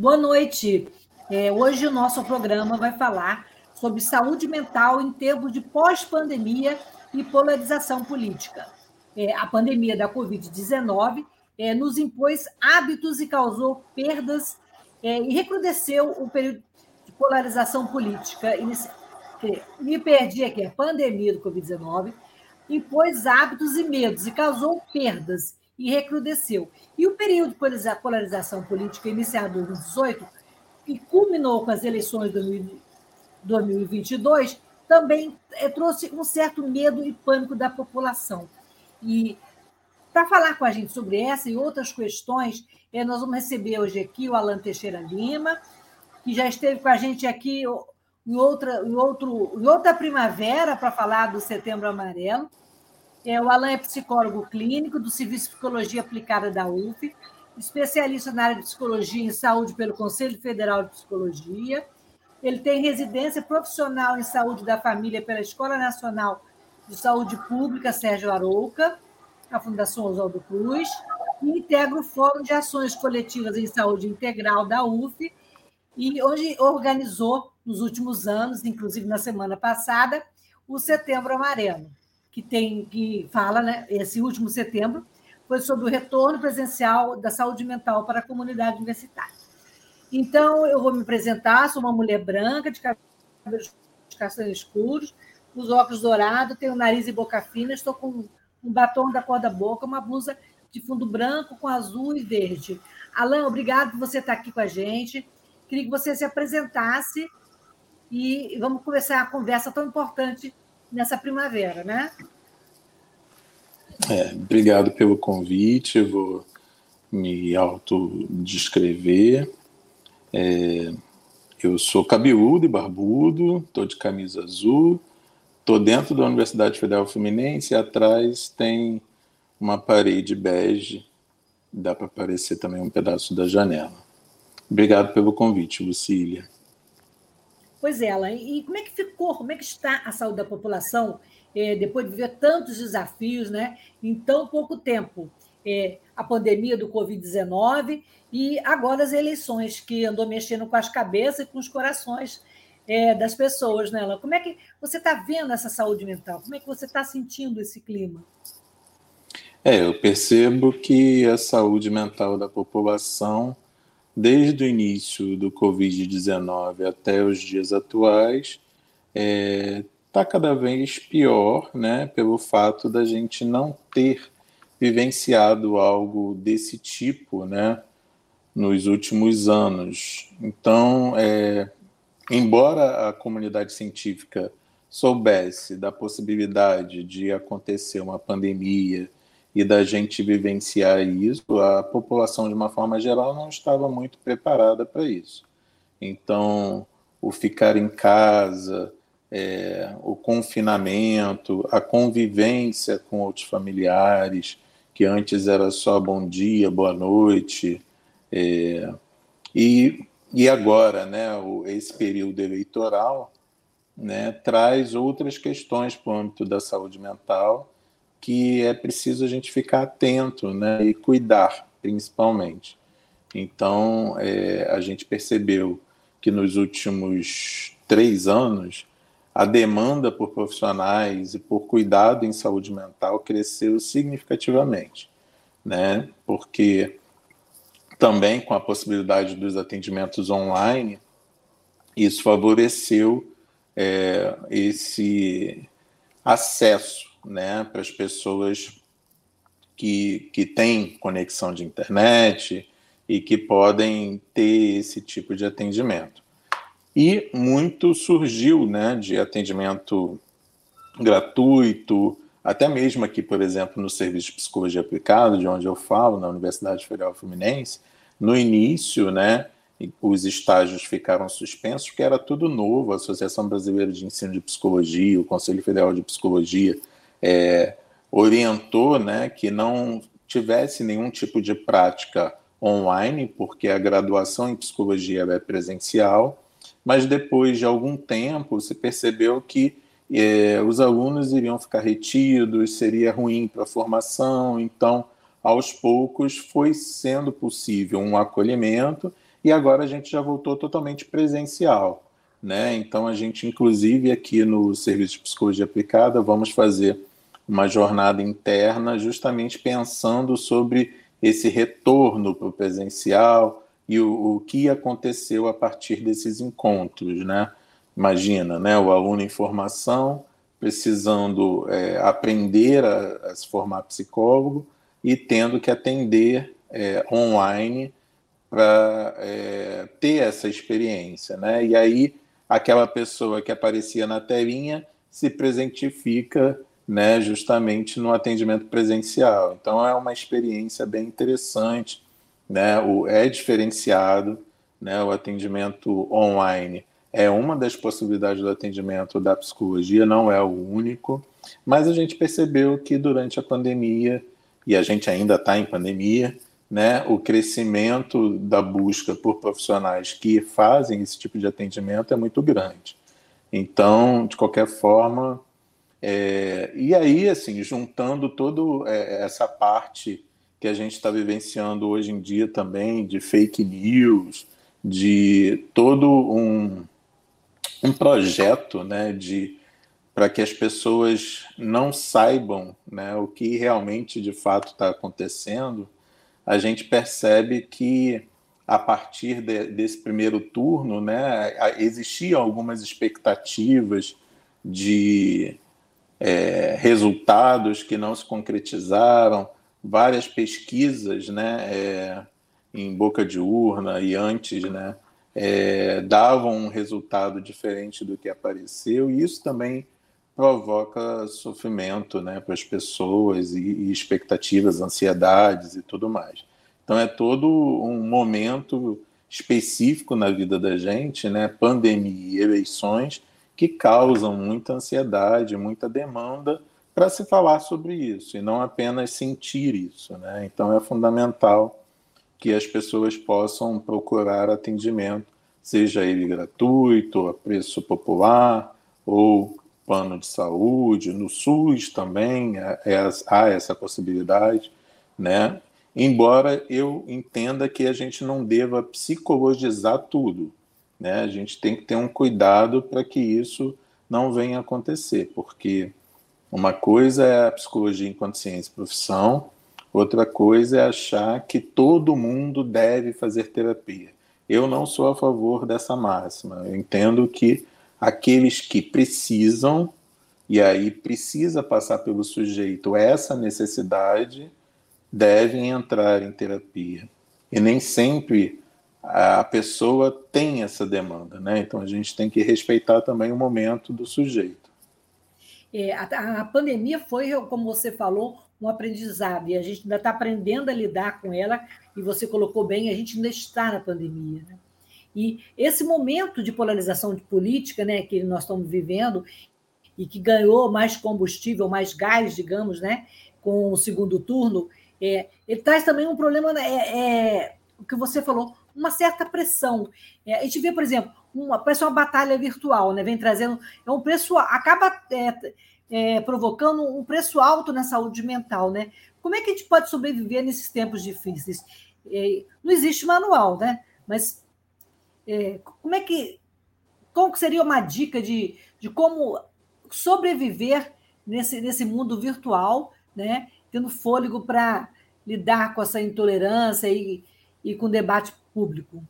Boa noite. É, hoje o nosso programa vai falar sobre saúde mental em tempos de pós-pandemia e polarização política. É, a pandemia da Covid-19 é, nos impôs hábitos e causou perdas é, e recrudesceu o período de polarização política. Me perdi aqui, a pandemia do Covid-19 impôs hábitos e medos e causou perdas e recrudesceu. E o período de polarização política iniciado em 2018, que culminou com as eleições de 2022, também eh, trouxe um certo medo e pânico da população. E para falar com a gente sobre essa e outras questões, eh, nós vamos receber hoje aqui o Alan Teixeira Lima, que já esteve com a gente aqui em outra, em outro, em outra primavera para falar do Setembro Amarelo. É, o Alan é psicólogo clínico do Serviço de Psicologia Aplicada da UF, especialista na área de psicologia em saúde pelo Conselho Federal de Psicologia. Ele tem residência profissional em saúde da família pela Escola Nacional de Saúde Pública Sérgio Arouca, a Fundação Oswaldo Cruz, e integra o Fórum de Ações Coletivas em Saúde Integral da UF, e hoje organizou, nos últimos anos, inclusive na semana passada, o Setembro Amarelo que tem que fala, né, esse último setembro, foi sobre o retorno presencial da saúde mental para a comunidade universitária. Então, eu vou me apresentar, sou uma mulher branca, de cabelos castanhos escuros, os óculos dourados, tenho nariz e boca fina, estou com um batom da cor da boca, uma blusa de fundo branco com azul e verde. Alain, obrigado por você estar aqui com a gente. Queria que você se apresentasse e vamos começar a conversa tão importante nessa primavera, né? É, obrigado pelo convite, eu vou me autodescrever. É, eu sou cabeludo e barbudo, estou de camisa azul, estou dentro da Universidade Federal Fluminense e atrás tem uma parede bege, dá para aparecer também um pedaço da janela. Obrigado pelo convite, Lucília. Pois é, ela. E como é que ficou? Como é que está a saúde da população é, depois de viver tantos desafios, né, em tão pouco tempo? É, a pandemia do Covid-19 e agora as eleições que andou mexendo com as cabeças e com os corações é, das pessoas, né? Como é que você está vendo essa saúde mental? Como é que você está sentindo esse clima? É, eu percebo que a saúde mental da população desde o início do Covid-19 até os dias atuais, está é, tá cada vez pior, né, pelo fato da gente não ter vivenciado algo desse tipo, né, nos últimos anos. Então, é, embora a comunidade científica soubesse da possibilidade de acontecer uma pandemia e da gente vivenciar isso, a população, de uma forma geral, não estava muito preparada para isso. Então, o ficar em casa, é, o confinamento, a convivência com outros familiares, que antes era só bom dia, boa noite, é, e, e agora, né, o, esse período eleitoral né, traz outras questões para o âmbito da saúde mental que é preciso a gente ficar atento né, e cuidar, principalmente. Então, é, a gente percebeu que nos últimos três anos, a demanda por profissionais e por cuidado em saúde mental cresceu significativamente, né? Porque também com a possibilidade dos atendimentos online, isso favoreceu é, esse acesso né, para as pessoas que, que têm conexão de internet e que podem ter esse tipo de atendimento. E muito surgiu né, de atendimento gratuito, até mesmo aqui, por exemplo, no Serviço de Psicologia Aplicada, de onde eu falo, na Universidade Federal Fluminense, no início, né, os estágios ficaram suspensos porque era tudo novo. A Associação Brasileira de Ensino de Psicologia, o Conselho Federal de Psicologia, é, orientou né, que não tivesse nenhum tipo de prática online, porque a graduação em psicologia é presencial, mas depois de algum tempo se percebeu que é, os alunos iriam ficar retidos, seria ruim para a formação, então aos poucos foi sendo possível um acolhimento e agora a gente já voltou totalmente presencial. Né? Então, a gente, inclusive, aqui no Serviço de Psicologia Aplicada, vamos fazer uma jornada interna justamente pensando sobre esse retorno para o presencial e o, o, que aconteceu a partir desses encontros. Né? Imagina, né, o aluno em formação precisando é, aprender a, a, se formar psicólogo e tendo que atender é, online para é, ter essa experiência, né? E aí aquela pessoa que aparecia na telinha se presentifica, né, justamente no atendimento presencial. Então é uma experiência bem interessante, né? O é diferenciado, né? O atendimento online é uma das possibilidades do atendimento da psicologia, não é o único, mas a gente percebeu que durante a pandemia e a gente ainda está em pandemia, né, o crescimento da busca por profissionais que fazem esse tipo de atendimento é muito grande. Então, de qualquer forma, é, e aí, assim, juntando toda é, essa parte que a gente está vivenciando hoje em dia também, de fake news, de todo um, um projeto né, de para que as pessoas não saibam né, o que realmente de fato está acontecendo, a gente percebe que a partir de, desse primeiro turno, né, existiam algumas expectativas de é, resultados que não se concretizaram, várias pesquisas, né, é, em boca de urna e antes, né, é, davam um resultado diferente do que apareceu, e isso também provoca sofrimento né, para as pessoas e, e, expectativas, ansiedades e tudo mais. Então é todo um momento específico na vida da gente, né, pandemia e eleições, que causam muita ansiedade, muita demanda para se falar sobre isso e não apenas sentir isso. Né? Então é fundamental que as pessoas possam procurar atendimento, seja ele gratuito, a preço popular ou plano de saúde, no SUS também é, é, há essa possibilidade, né? Embora eu entenda que a gente não deva psicologizar tudo, né? A gente tem que ter um cuidado para que isso não venha a acontecer, porque uma coisa é a psicologia enquanto ciência e profissão, outra coisa é achar que todo mundo deve fazer terapia. Eu não sou a favor dessa máxima. Eu entendo que aqueles que precisam, e aí precisa passar pelo sujeito essa necessidade, devem entrar em terapia. E nem sempre a pessoa tem essa demanda, né? Então a gente tem que respeitar também o momento do sujeito. É, a, a, pandemia foi, como você falou, um aprendizado e a gente ainda está aprendendo a lidar com ela. E você colocou bem, a gente ainda está na pandemia. Né? E esse momento de polarização de política né, que nós estamos vivendo e que ganhou mais combustível, mais gás, digamos, né, com o segundo turno, é, ele traz também um problema, né, é, é, o que você falou, uma certa pressão. É, a gente vê, por exemplo, uma, parece uma batalha virtual, né, vem trazendo, é um preço, acaba é, é, provocando um preço alto na saúde mental. Né? Como é que a gente pode sobreviver nesses tempos difíceis? não existe manual, né? mas é, como é que. Qual seria uma dica de, de como sobreviver nesse, nesse mundo virtual, né? tendo fôlego para lidar com essa intolerância e, e com debate público?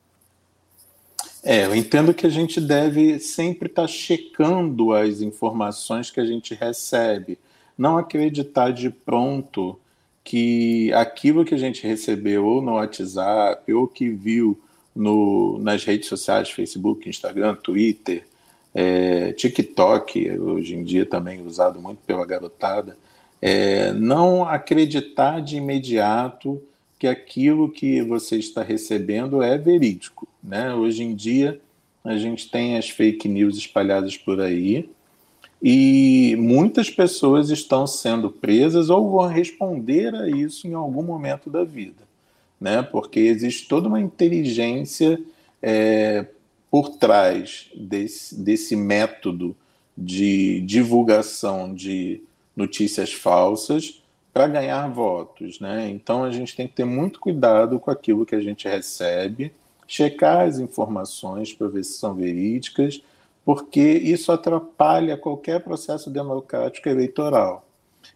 É, eu entendo que a gente deve sempre estar tá checando as informações que a gente recebe, não acreditar de pronto que aquilo que a gente recebeu ou no WhatsApp ou que viu no, nas redes sociais, Facebook, Instagram, Twitter, é, TikTok, hoje em dia também usado muito pela garotada, é, não acreditar de imediato que aquilo que você está recebendo é verídico. Né? Hoje em dia, a gente tem as fake news espalhadas por aí e muitas pessoas estão sendo presas ou vão responder a isso em algum momento da vida, né? Porque existe toda uma inteligência é, por trás desse, desse método de divulgação de notícias falsas para ganhar votos, né? Então a gente tem que ter muito cuidado com aquilo que a gente recebe, checar as informações para ver se são verídicas porque isso atrapalha qualquer processo democrático eleitoral.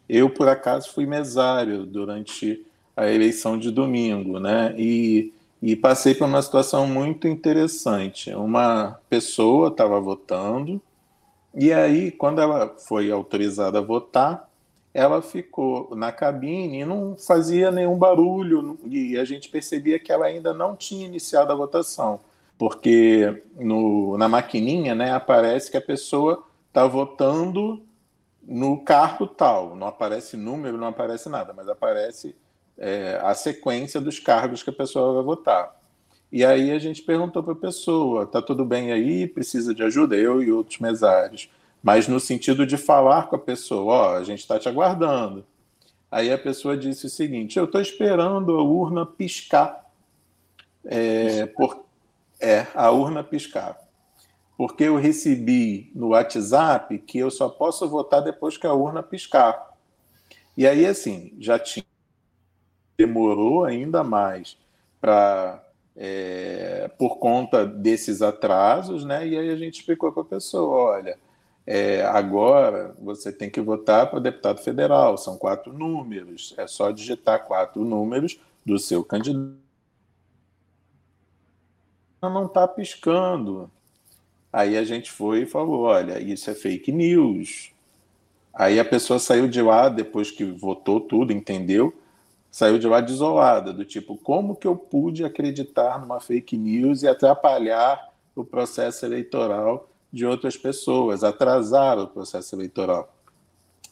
Eu, por acaso, fui mesário durante a eleição de domingo, né? E, e passei por uma situação muito interessante. Uma pessoa estava votando, e aí, quando ela foi autorizada a votar, ela ficou na cabine e não fazia nenhum barulho, e a gente percebia que ela ainda não tinha iniciado a votação porque no, na maquininha né, aparece que a pessoa está votando no cargo tal, não aparece número, não aparece nada, mas aparece é, a sequência dos cargos que a pessoa vai votar. E aí a gente perguntou para a pessoa: está tudo bem aí? Precisa de ajuda? Eu e outros mesários. Mas no sentido de falar com a pessoa: ó, oh, a gente está te aguardando. Aí a pessoa disse o seguinte: eu estou esperando a urna piscar. É, por, é, a urna piscar. Porque eu recebi no WhatsApp que eu só posso votar depois que a urna piscar. E aí, assim, já tinha. Demorou ainda mais para. É, por conta desses atrasos, né? E aí a gente explicou para a pessoa: olha, é, agora você tem que votar para deputado federal, são quatro números, é só digitar quatro números do seu candidato não está piscando. Aí a gente foi e falou: olha, isso é fake news. Aí a pessoa saiu de lá, depois que votou tudo, entendeu? Saiu de lá desolada, do tipo, como que eu pude acreditar numa fake news e atrapalhar o processo eleitoral de outras pessoas, atrasar o processo eleitoral?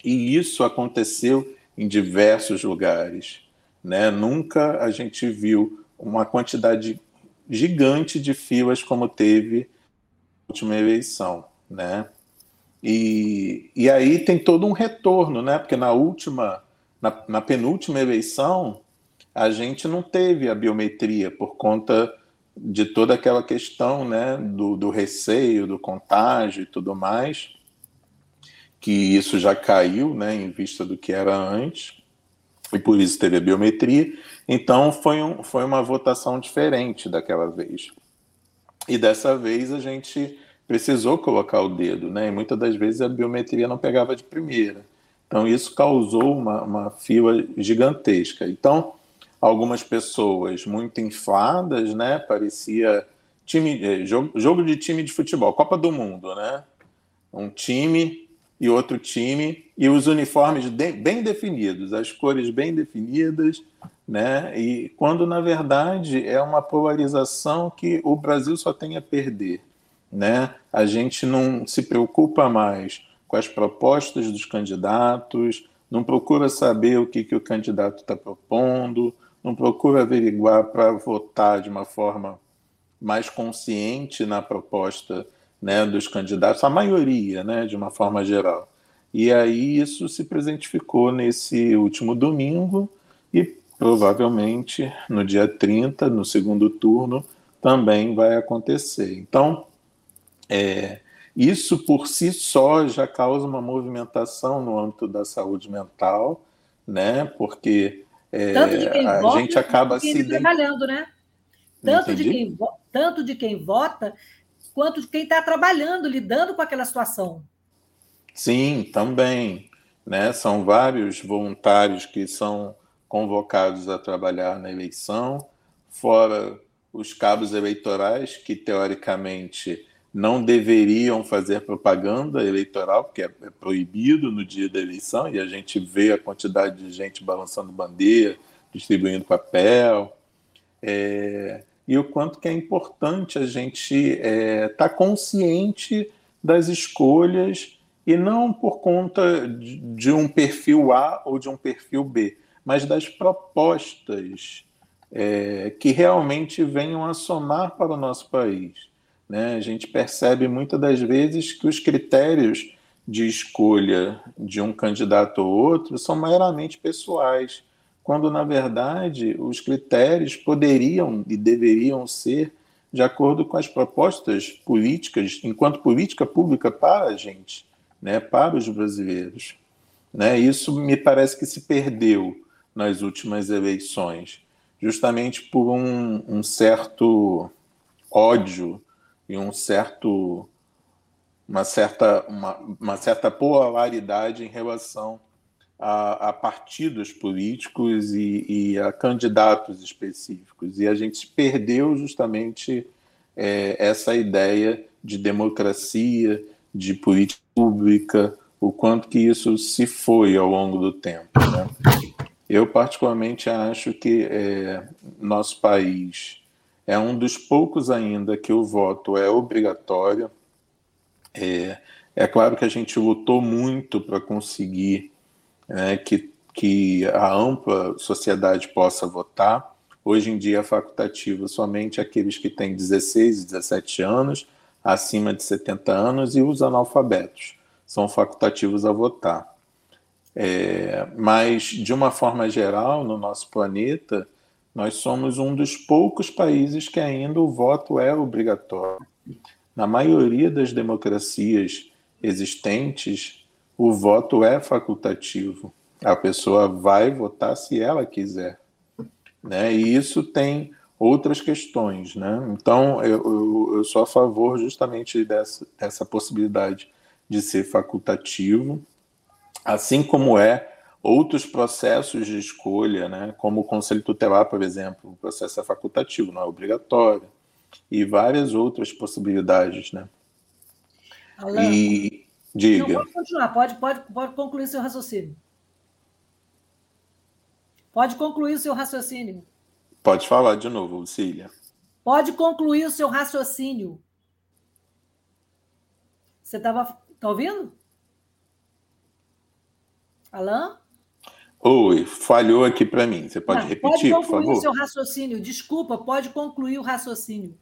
E isso aconteceu em diversos lugares. Né? Nunca a gente viu uma quantidade gigante de filas como teve na última eleição, né? E, e aí tem todo um retorno, né? Porque na última, na, na penúltima eleição, a gente não teve a biometria por conta de toda aquela questão, né? Do, do receio, do contágio e tudo mais, que isso já caiu, né? Em vista do que era antes e por isso teve a biometria. Então foi, um, foi uma votação diferente daquela vez. E dessa vez a gente precisou colocar o dedo, né? E muitas das vezes a biometria não pegava de primeira. Então isso causou uma, uma fila gigantesca. Então algumas pessoas muito infadas, né? Parecia time, eh, jogo, jogo de time de futebol, Copa do Mundo, né? Um time e outro time, e os uniformes bem definidos, as cores bem definidas, né? E quando na verdade é uma polarização que o Brasil só tem a perder, né? A gente não se preocupa mais com as propostas dos candidatos, não procura saber o que, que o candidato está propondo, não procura averiguar para votar de uma forma mais consciente na proposta né, dos candidatos, a maioria, né, de uma forma geral. E aí isso se presentificou nesse último domingo e provavelmente no dia 30, no segundo turno, também vai acontecer. Então, é, isso por si só já causa uma movimentação no âmbito da saúde mental, né? Porque é, a gente acaba se trabalhando, né? Tanto de, quem, tanto de quem vota quanto de quem está trabalhando, lidando com aquela situação. Sim, também. Né? São vários voluntários que são convocados a trabalhar na eleição, fora os cabos eleitorais, que teoricamente não deveriam fazer propaganda eleitoral, porque é, é proibido no dia da eleição, e a gente vê a quantidade de gente balançando bandeira, distribuindo papel. É, e o quanto que é importante a gente estar é, tá consciente das escolhas e não por conta de um perfil A ou de um perfil B, mas das propostas é, que realmente venham a somar para o nosso país. Né? A gente percebe muitas das vezes que os critérios de escolha de um candidato ou outro são meramente pessoais, quando na verdade os critérios poderiam e deveriam ser de acordo com as propostas políticas, enquanto política pública para a gente, né, para os brasileiros. Né? Isso me parece que se perdeu nas últimas eleições, justamente por um, um certo ódio e um certo uma certa uma, uma certa polaridade em relação a, a partidos políticos e, e, a candidatos específicos e a gente perdeu justamente é, essa ideia de democracia de política pública o quanto que isso se foi ao longo do tempo né? eu particularmente acho que é, nosso país é um dos poucos ainda que o voto é obrigatório. É, é claro que a gente lutou muito para conseguir né, que, que a ampla sociedade possa votar. Hoje em dia é facultativo somente aqueles que têm 16 e 17 anos, acima de 70 anos, e os analfabetos são facultativos a votar. É, mas, de uma forma geral, no nosso planeta, nós somos um dos poucos países que ainda o voto é obrigatório. Na maioria das democracias existentes, o voto é facultativo. A pessoa vai votar se ela quiser. Né? E isso tem outras questões. Né? Então, eu, eu, eu sou a favor justamente dessa, dessa possibilidade de ser facultativo, assim como é outros processos de escolha, né, como o conselho tutelar, por exemplo, o processo é facultativo, não é obrigatório, e várias outras possibilidades, né? Alan, e diga. Não, pode continuar, pode, pode, pode concluir seu raciocínio. Pode concluir o seu raciocínio. Pode falar de novo, Lucília. Pode concluir o seu raciocínio. Você estava. Está ouvindo? Alain? Oi, falhou aqui para mim. Você pode Não, repetir, pode por favor? Pode concluir o seu raciocínio. Desculpa, pode concluir o raciocínio.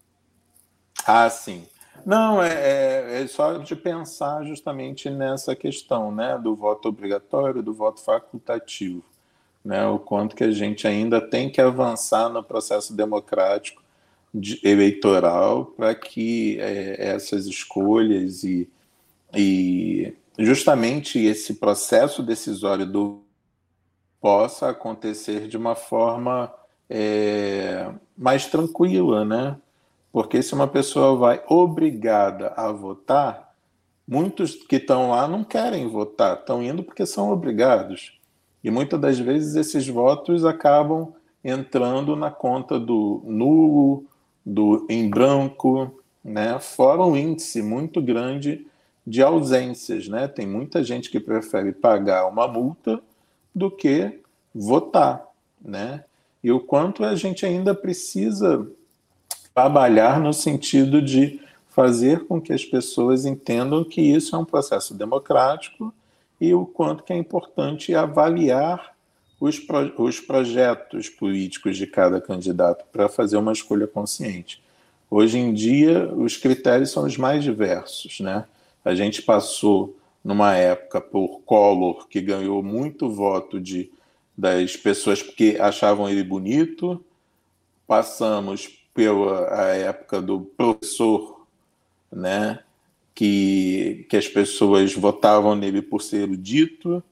Ah, sim. Não, é, é, é, só de pensar justamente nessa questão, né, do voto obrigatório, do voto facultativo, né, o quanto que a gente ainda tem que avançar no processo democrático de, eleitoral para que é, essas escolhas e, e justamente esse processo decisório do possa acontecer de uma forma é, mais tranquila, né? Porque se uma pessoa vai obrigada a votar, muitos que estão lá não querem votar, estão indo porque são obrigados. E muitas das vezes esses votos acabam entrando na conta do nulo, do em branco, né? Fora um índice muito grande de ausências, né? Tem muita gente que prefere pagar uma multa do que votar, né? E o quanto a gente ainda precisa trabalhar no sentido de fazer com que as pessoas entendam que isso é um processo democrático e o quanto que é importante avaliar os, pro, os projetos políticos de cada candidato para fazer uma escolha consciente. Hoje em dia, os critérios são os mais diversos, né? A gente passou numa época por Collor, que ganhou muito voto de, das pessoas que achavam ele bonito, passamos pela época do professor, né, que, que as pessoas votavam nele por ser erudito,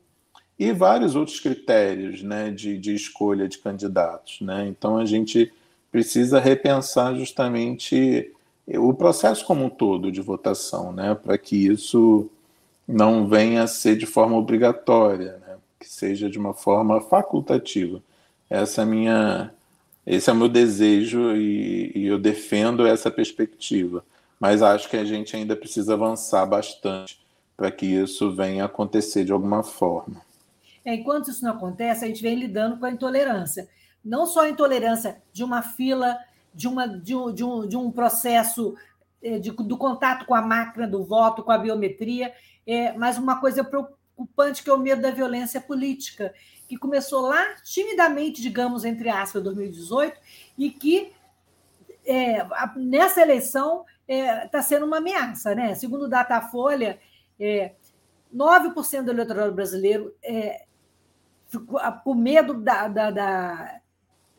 e vários outros critérios né, de, de escolha de candidatos. Né? Então a gente precisa repensar justamente o processo como um todo de votação, né, para que isso não venha a ser de forma obrigatória, né? que seja de uma forma facultativa. Essa é minha, esse é o meu desejo e, e, eu defendo essa perspectiva. Mas acho que a gente ainda precisa avançar bastante para que isso venha a acontecer de alguma forma. É, enquanto isso não acontece, a gente vem lidando com a intolerância. Não só a intolerância de uma fila, de, uma, de, um, de, um, de um processo eh, de, do contato com a máquina do voto, com a biometria, é, mas uma coisa preocupante que é o medo da violência política, que começou lá timidamente, digamos, entre aspas, 2018, e que é, nessa eleição está é, tá sendo uma ameaça. Né? Segundo o Datafolha, é, 9% do eleitorado brasileiro é, ficou com medo da, da, da,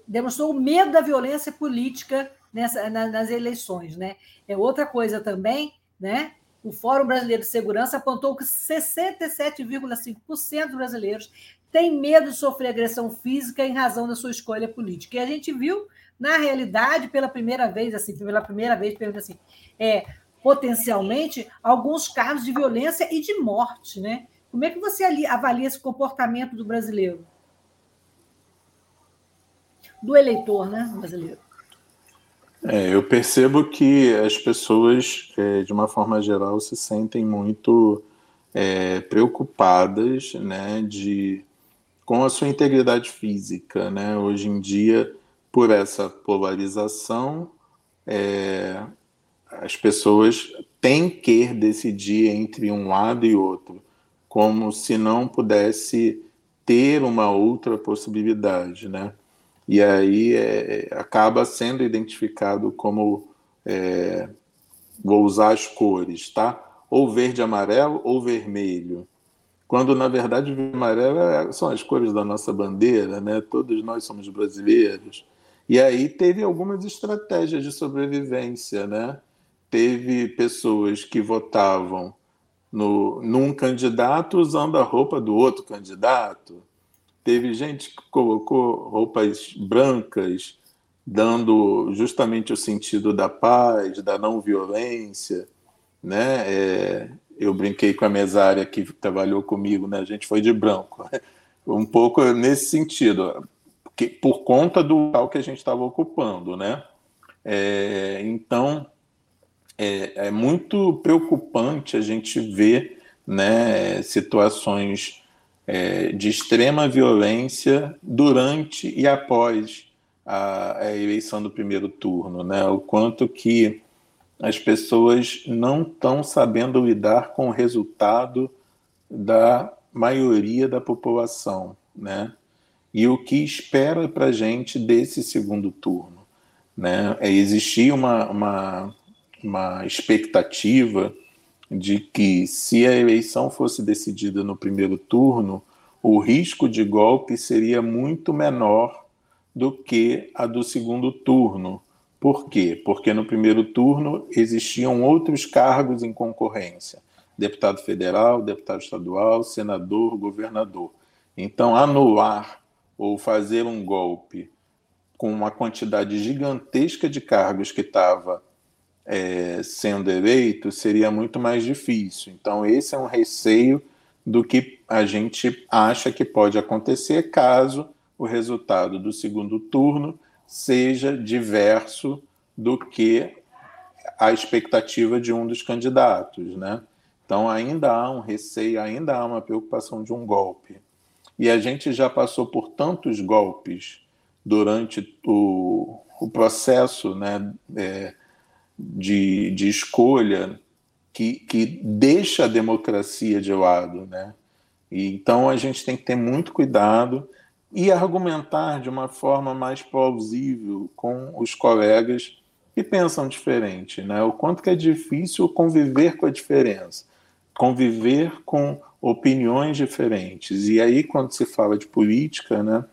demonstrou o medo da violência política nessa, na, nas eleições. Né? É outra coisa também, né? O Fórum Brasileiro de Segurança apontou que 67,5% dos brasileiros têm medo de sofrer agressão física em razão da sua escolha política. E a gente viu, na realidade, pela primeira vez, assim, pela primeira vez, assim, é, potencialmente, alguns casos de violência e de morte, né? Como é que você avalia esse comportamento do brasileiro? Do eleitor, né, brasileiro? É, eu percebo que as pessoas, é, de uma forma geral, se sentem muito é, preocupadas né, de, com a sua integridade física. Né? Hoje em dia, por essa polarização, é, as pessoas têm que decidir entre um lado e outro, como se não pudesse ter uma outra possibilidade, né? E aí é, acaba sendo identificado como é, vou usar as cores, tá? Ou verde, amarelo ou vermelho. Quando na verdade verde amarelo é, são as cores da nossa bandeira, né? Todos nós somos brasileiros. E aí teve algumas estratégias de sobrevivência, né? Teve pessoas que votavam no, num candidato usando a roupa do outro candidato Teve gente que colocou roupas brancas, dando justamente o sentido da paz, da não violência, né? É, eu brinquei com a mesária que trabalhou comigo, né? A gente foi de branco, um pouco nesse sentido, que, por conta do local que a gente estava ocupando, né? É, então é, é, muito preocupante a gente ver, né? Situações é, de extrema violência durante e após a, a, eleição do primeiro turno, né? O quanto que as pessoas não estão sabendo lidar com o resultado da maioria da população, né? E o que espera para a gente desse segundo turno, né? É existir uma, uma, uma expectativa de que, se a eleição fosse decidida no primeiro turno, o risco de golpe seria muito menor do que a do segundo turno. Por quê? Porque no primeiro turno existiam outros cargos em concorrência: deputado federal, deputado estadual, senador, governador. Então, anular ou fazer um golpe com uma quantidade gigantesca de cargos que estava é, sendo eleito seria muito mais difícil. Então, esse é um receio do que a gente acha que pode acontecer caso o resultado do segundo turno seja diverso do que a expectativa de um dos candidatos, né? Então ainda há um receio, ainda há uma preocupação de um golpe. E a gente já passou por tantos golpes durante o, o processo, né, é, de, de escolha que, que deixa a democracia de lado, né? E, então a gente tem que ter muito cuidado e argumentar de uma forma mais plausível com os colegas que pensam diferente, né? O quanto que é difícil conviver com a diferença, conviver com opiniões diferentes. E aí quando se fala de política, né,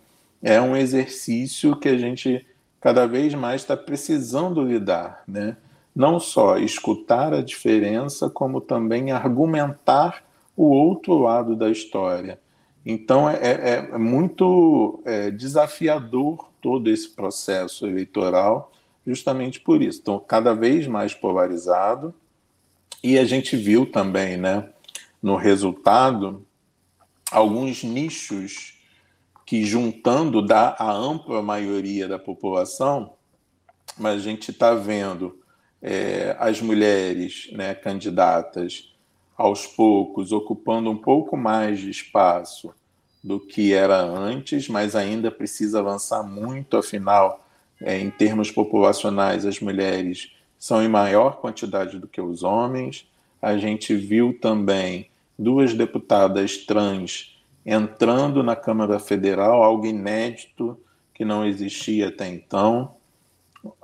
é um exercício que a gente cada vez mais está precisando lidar, né? Não só escutar a diferença, como também argumentar o outro lado da história. Então, é, é, é muito é, desafiador todo esse processo eleitoral, justamente por isso. Então, cada vez mais polarizado, e a gente viu também, né, no resultado, alguns nichos que, juntando, dá a ampla maioria da população, mas a gente está vendo é, as mulheres né, candidatas aos poucos ocupando um pouco mais de espaço do que era antes, mas ainda precisa avançar muito, afinal, é, em termos populacionais, as mulheres são em maior quantidade do que os homens. A gente viu também duas deputadas trans entrando na Câmara Federal, algo inédito que não existia até então.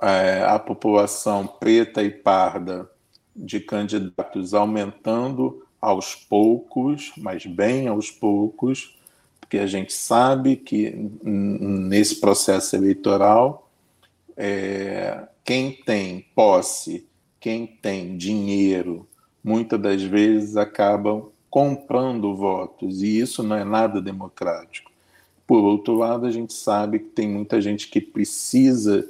É, a população preta e parda de candidatos aumentando aos poucos, mas bem aos poucos, porque a gente sabe que nesse processo eleitoral, é, quem tem posse, quem tem dinheiro, muitas das vezes acabam comprando votos, e isso não é nada democrático. Por outro lado, a gente sabe que tem muita gente que precisa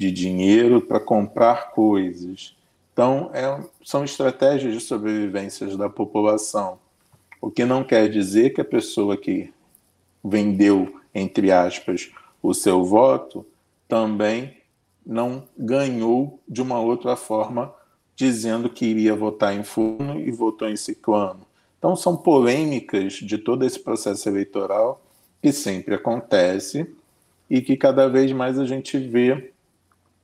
de dinheiro para comprar coisas. Então, é, são estratégias de sobrevivência da população. O que não quer dizer que a pessoa que vendeu, entre aspas, o seu voto também não ganhou de uma outra forma, dizendo que iria votar em fulano e votou em ciclano. Então, são polêmicas de todo esse processo eleitoral que sempre acontece e que cada vez mais a gente vê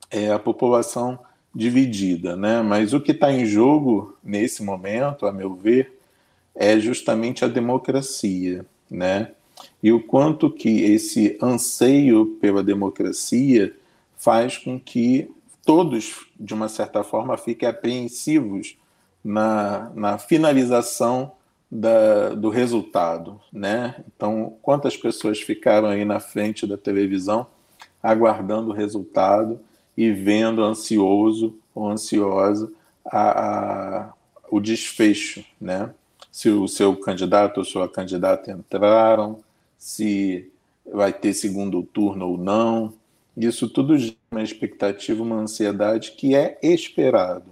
é, a população dividida. Né? Mas o que está em jogo nesse momento, a meu ver, é justamente a democracia. Né? E o quanto que esse anseio pela democracia faz com que todos, de uma certa forma, fiquem apreensivos na, na finalização da, do resultado, né? Então, quantas pessoas ficaram aí na frente da televisão aguardando o resultado e vendo ansioso ou ansiosa a, a, o desfecho, né? Se o seu candidato ou sua candidata entraram, se vai ter segundo turno ou não. Isso tudo é uma expectativa, uma ansiedade que é esperado.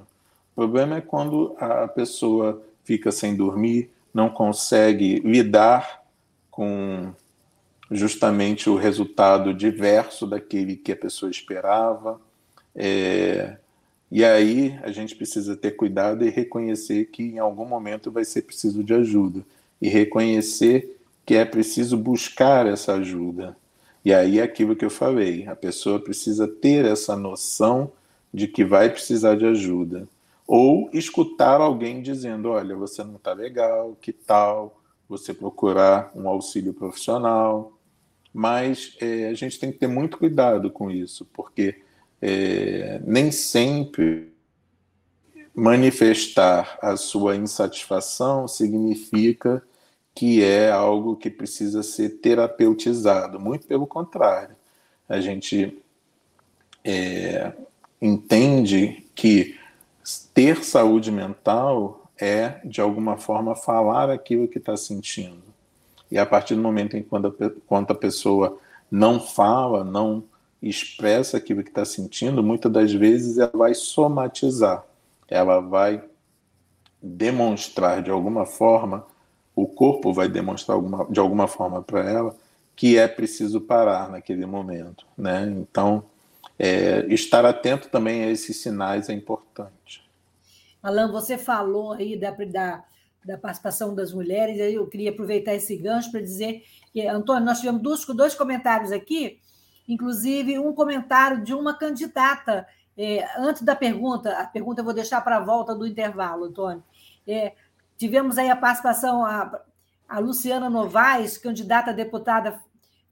O problema é quando a pessoa fica sem dormir, não consegue lidar com justamente o resultado diverso daquele que a pessoa esperava. É, e aí a gente precisa ter cuidado e reconhecer que em algum momento vai ser preciso de ajuda. E reconhecer que é preciso buscar essa ajuda. E aí é aquilo que eu falei, a pessoa precisa ter essa noção de que vai precisar de ajuda ou escutar alguém dizendo: olha, você não está legal, que tal você procurar um auxílio profissional. Mas é, a gente tem que ter muito cuidado com isso, porque é, nem sempre manifestar a sua insatisfação significa que é algo que precisa ser terapeutizado. Muito pelo contrário. A gente é, entende que ter saúde mental é, de alguma forma, falar aquilo que está sentindo. E a partir do momento em quando a, quando a pessoa não fala, não expressa aquilo que está sentindo, muitas das vezes ela vai somatizar, ela vai demonstrar de alguma forma, o corpo vai demonstrar alguma, de alguma forma para ela que é preciso parar naquele momento. Né? Então, é, estar atento também a esses sinais é importante. Alan, você falou aí da, da, da participação das mulheres, eu queria aproveitar esse gancho para dizer que, Antônio, nós tivemos dois, dois comentários aqui, inclusive um comentário de uma candidata. É, antes da pergunta, a pergunta eu vou deixar para a volta do intervalo, Antônio. É, tivemos aí a participação, a, a Luciana Novaes, candidata a deputada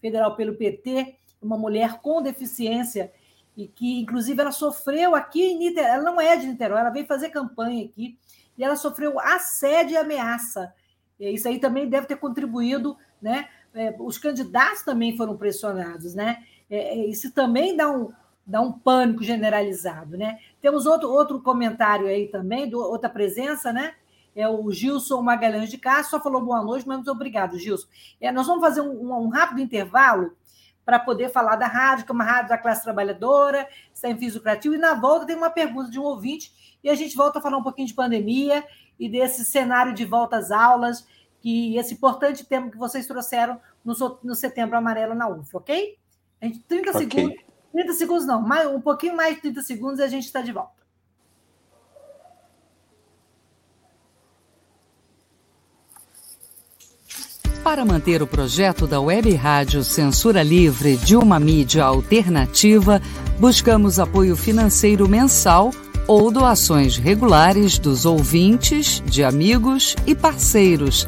federal pelo PT, uma mulher com deficiência, e que, inclusive, ela sofreu aqui em Niterói, ela não é de Niterói, ela veio fazer campanha aqui, e ela sofreu assédio e ameaça. E isso aí também deve ter contribuído, né? É, os candidatos também foram pressionados, né? É, é, isso também dá um, dá um pânico generalizado, né? Temos outro, outro comentário aí também, do, outra presença, né? É o Gilson Magalhães de Castro, só falou boa noite, mas obrigado, Gilson. É, nós vamos fazer um, um rápido intervalo para poder falar da rádio, que é uma rádio da classe trabalhadora, sem fins lucrativos. E na volta tem uma pergunta de um ouvinte, e a gente volta a falar um pouquinho de pandemia e desse cenário de volta às aulas, que esse importante tema que vocês trouxeram no, no Setembro Amarelo na UF, ok? A gente, 30 okay. segundos. 30 segundos não, mais, um pouquinho mais de 30 segundos e a gente está de volta. Para manter o projeto da Web Rádio Censura Livre de uma mídia alternativa, buscamos apoio financeiro mensal ou doações regulares dos ouvintes, de amigos e parceiros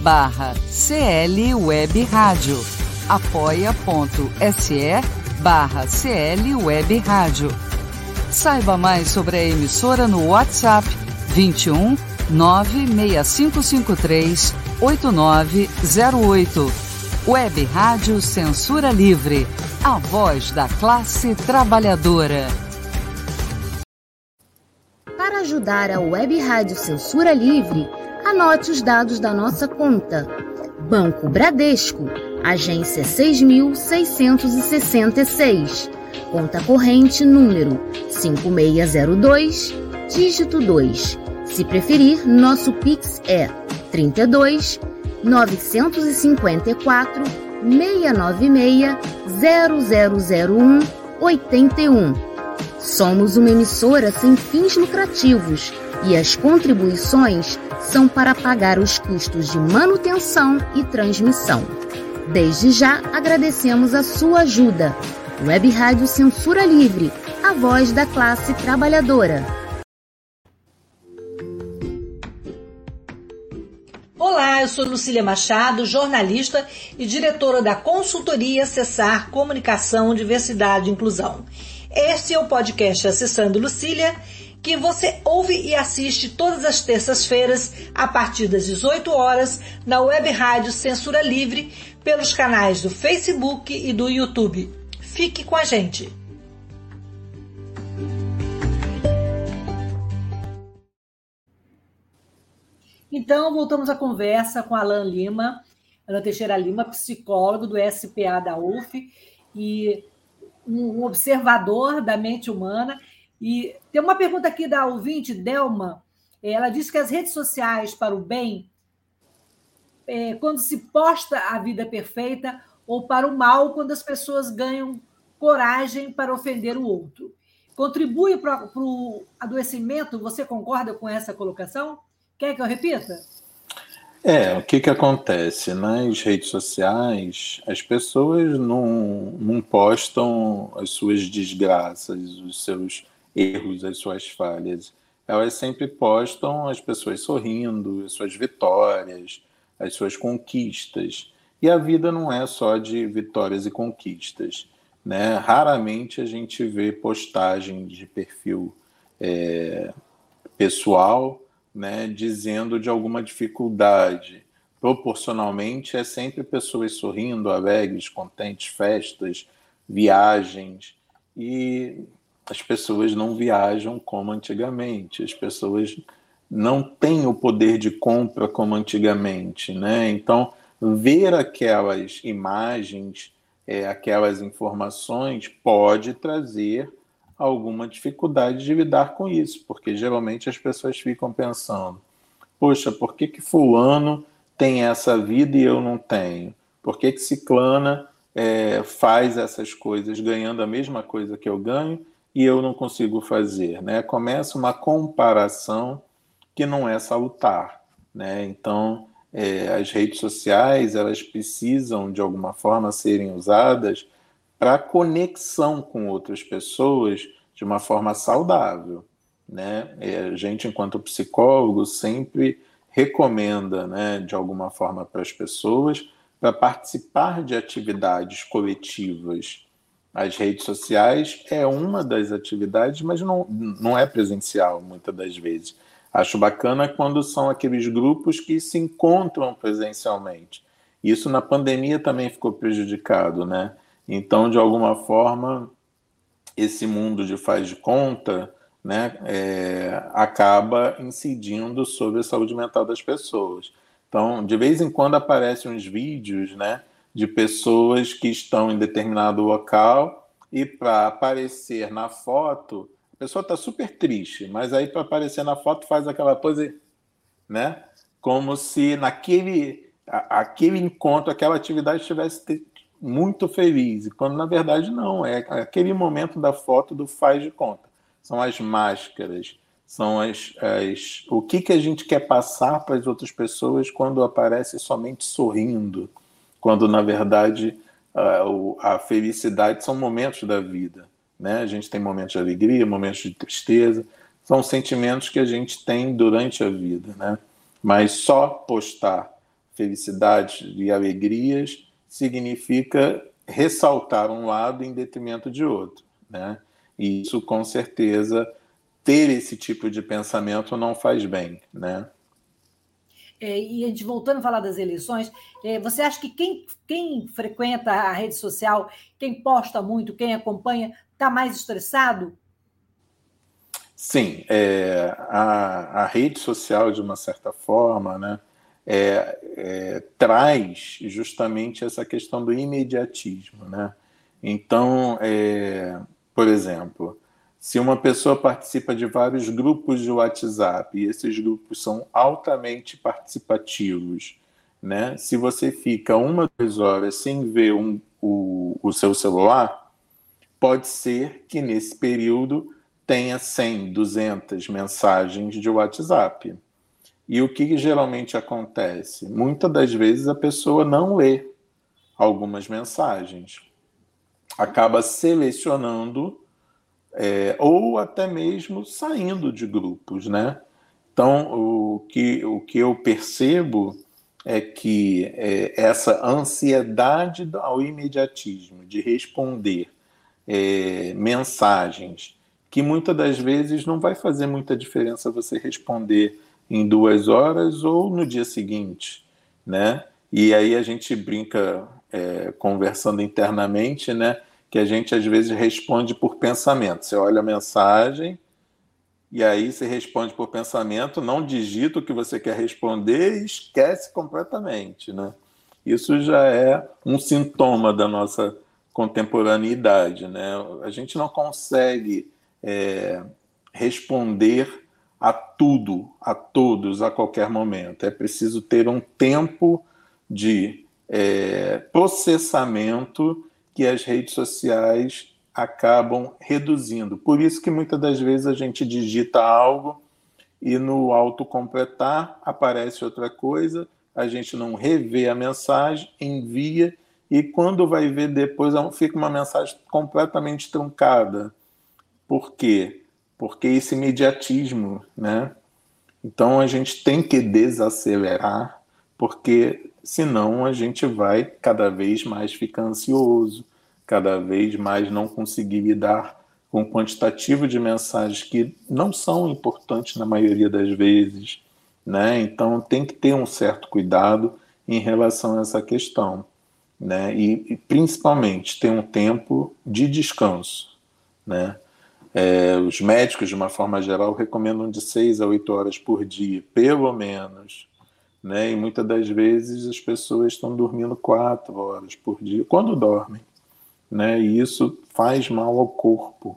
barra CL Web Rádio. apoia.se barra CL Web Rádio. Saiba mais sobre a emissora no WhatsApp 21 96553 8908. Web Rádio Censura Livre, a voz da classe trabalhadora. Para ajudar a Web Rádio Censura Livre, anote os dados da nossa conta. Banco Bradesco, agência 6666. Conta corrente número 5602, dígito 2. Se preferir, nosso Pix é 32 954 696 0001 81. Somos uma emissora sem fins lucrativos e as contribuições são para pagar os custos de manutenção e transmissão. Desde já agradecemos a sua ajuda. Web Rádio Censura Livre, a voz da classe trabalhadora. Olá, eu sou Lucília Machado, jornalista e diretora da consultoria Acessar Comunicação, Diversidade e Inclusão. Este é o podcast Acessando Lucília, que você ouve e assiste todas as terças-feiras, a partir das 18 horas, na web rádio Censura Livre, pelos canais do Facebook e do YouTube. Fique com a gente! Então, voltamos à conversa com Alan Lima, Alan Teixeira Lima, psicólogo do SPA da UF e um observador da mente humana. E tem uma pergunta aqui da ouvinte, Delma. Ela diz que as redes sociais para o bem, é, quando se posta a vida perfeita, ou para o mal, quando as pessoas ganham coragem para ofender o outro. Contribui para o adoecimento? Você concorda com essa colocação? Quer que eu repita? É, o que, que acontece? Nas redes sociais, as pessoas não, não postam as suas desgraças, os seus erros, as suas falhas. Elas sempre postam as pessoas sorrindo, as suas vitórias, as suas conquistas. E a vida não é só de vitórias e conquistas. Né? Raramente a gente vê postagem de perfil é, pessoal né, dizendo de alguma dificuldade. Proporcionalmente, é sempre pessoas sorrindo, alegres, contentes, festas, viagens. E as pessoas não viajam como antigamente, as pessoas não têm o poder de compra como antigamente. Né? Então, ver aquelas imagens, é, aquelas informações, pode trazer alguma dificuldade de lidar com isso, porque geralmente as pessoas ficam pensando: poxa, por que, que Fulano tem essa vida e eu não tenho? Por que, que Ciclana é, faz essas coisas ganhando a mesma coisa que eu ganho e eu não consigo fazer? Né? Começa uma comparação que não é salutar. Né? Então, é, as redes sociais elas precisam de alguma forma serem usadas para conexão com outras pessoas de uma forma saudável. Né? A gente, enquanto psicólogo, sempre recomenda, né, de alguma forma, para as pessoas para participar de atividades coletivas. As redes sociais é uma das atividades, mas não, não é presencial muitas das vezes. Acho bacana quando são aqueles grupos que se encontram presencialmente. Isso na pandemia também ficou prejudicado, né? Então, de alguma forma, esse mundo de faz de conta né, é, acaba incidindo sobre a saúde mental das pessoas. Então, de vez em quando aparecem uns vídeos né, de pessoas que estão em determinado local e para aparecer na foto, a pessoa está super triste, mas aí para aparecer na foto faz aquela pose, né? Como se naquele aquele encontro, aquela atividade estivesse muito feliz, quando na verdade não, é aquele momento da foto do faz de conta. São as máscaras, são as, as o que, que a gente quer passar para as outras pessoas quando aparece somente sorrindo, quando na verdade a, a felicidade são momentos da vida. Né? A gente tem momentos de alegria, momentos de tristeza, são sentimentos que a gente tem durante a vida. Né? Mas só postar felicidades e alegrias significa ressaltar um lado em detrimento de outro, né? E isso com certeza ter esse tipo de pensamento não faz bem, né? É, e a gente voltando a falar das eleições, é, você acha que quem, quem frequenta a rede social, quem posta muito, quem acompanha, está mais estressado? Sim, é, a, a rede social, de uma certa forma, né, é, é, traz justamente essa questão do imediatismo. Né? Então, é, por exemplo, se uma pessoa participa de vários grupos de WhatsApp e esses grupos são altamente participativos, né? se você fica uma, duas horas sem ver um, o, o seu celular, pode ser que nesse período tenha 100, 200 mensagens de WhatsApp. E o que geralmente acontece? Muitas das vezes a pessoa não lê algumas mensagens, acaba selecionando é, ou até mesmo saindo de grupos, né? Então, o que, o que eu percebo é que é, essa ansiedade ao imediatismo, de responder é, mensagens, que muitas das vezes não vai fazer muita diferença você responder em duas horas ou no dia seguinte, né? E aí a gente brinca é, conversando internamente, né? Que a gente às vezes responde por pensamento. Você olha a mensagem e aí você responde por pensamento, não digita o que você quer responder e esquece completamente, né? Isso já é um sintoma da nossa contemporaneidade, né? A gente não consegue é, responder a tudo, a todos, a qualquer momento. É preciso ter um tempo de é, processamento que as redes sociais acabam reduzindo. Por isso que muitas das vezes a gente digita algo e no autocompletar aparece outra coisa, a gente não revê a mensagem, envia e quando vai ver depois fica uma mensagem completamente truncada. Por quê? Porque esse imediatismo, né? Então a gente tem que desacelerar, porque senão a gente vai cada vez mais ficar ansioso, cada vez mais não conseguir lidar com o quantitativo de mensagens que não são importantes na maioria das vezes, né? Então tem que ter um certo cuidado em relação a essa questão, né? E, e principalmente ter um tempo de descanso, né? É, os médicos, de uma forma geral, recomendam de 6 a 8 horas por dia, pelo menos. Né? E muitas das vezes as pessoas estão dormindo 4 horas por dia, quando dormem. Né? E isso faz mal ao corpo.